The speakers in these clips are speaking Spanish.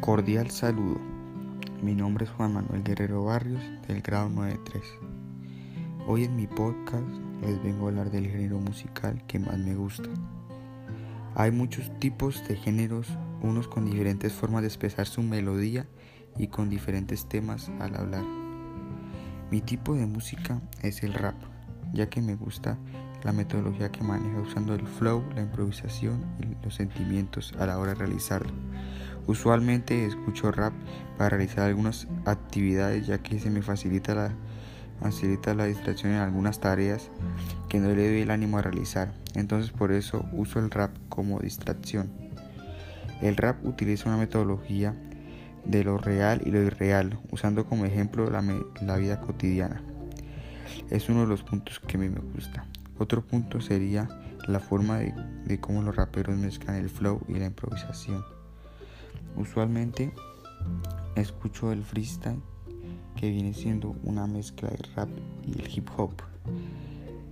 Cordial saludo. Mi nombre es Juan Manuel Guerrero Barrios del grado 93. Hoy en mi podcast les vengo a hablar del género musical que más me gusta. Hay muchos tipos de géneros, unos con diferentes formas de expresar su melodía y con diferentes temas al hablar. Mi tipo de música es el rap, ya que me gusta la metodología que maneja usando el flow, la improvisación y los sentimientos a la hora de realizarlo. Usualmente escucho rap para realizar algunas actividades ya que se me facilita la, facilita la distracción en algunas tareas que no le doy el ánimo a realizar. Entonces por eso uso el rap como distracción. El rap utiliza una metodología de lo real y lo irreal, usando como ejemplo la, la vida cotidiana. Es uno de los puntos que a mí me gusta. Otro punto sería la forma de, de cómo los raperos mezclan el flow y la improvisación. Usualmente escucho el freestyle que viene siendo una mezcla de rap y el hip hop.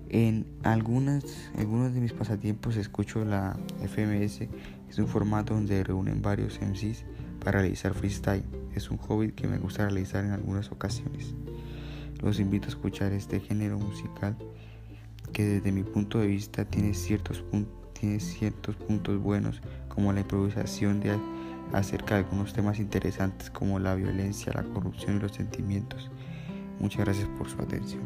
En algunas, algunos de mis pasatiempos escucho la FMS, es un formato donde reúnen varios MCs para realizar freestyle. Es un hobby que me gusta realizar en algunas ocasiones. Los invito a escuchar este género musical que desde mi punto de vista tiene ciertos, tiene ciertos puntos buenos como la improvisación de acerca de algunos temas interesantes como la violencia, la corrupción y los sentimientos. Muchas gracias por su atención.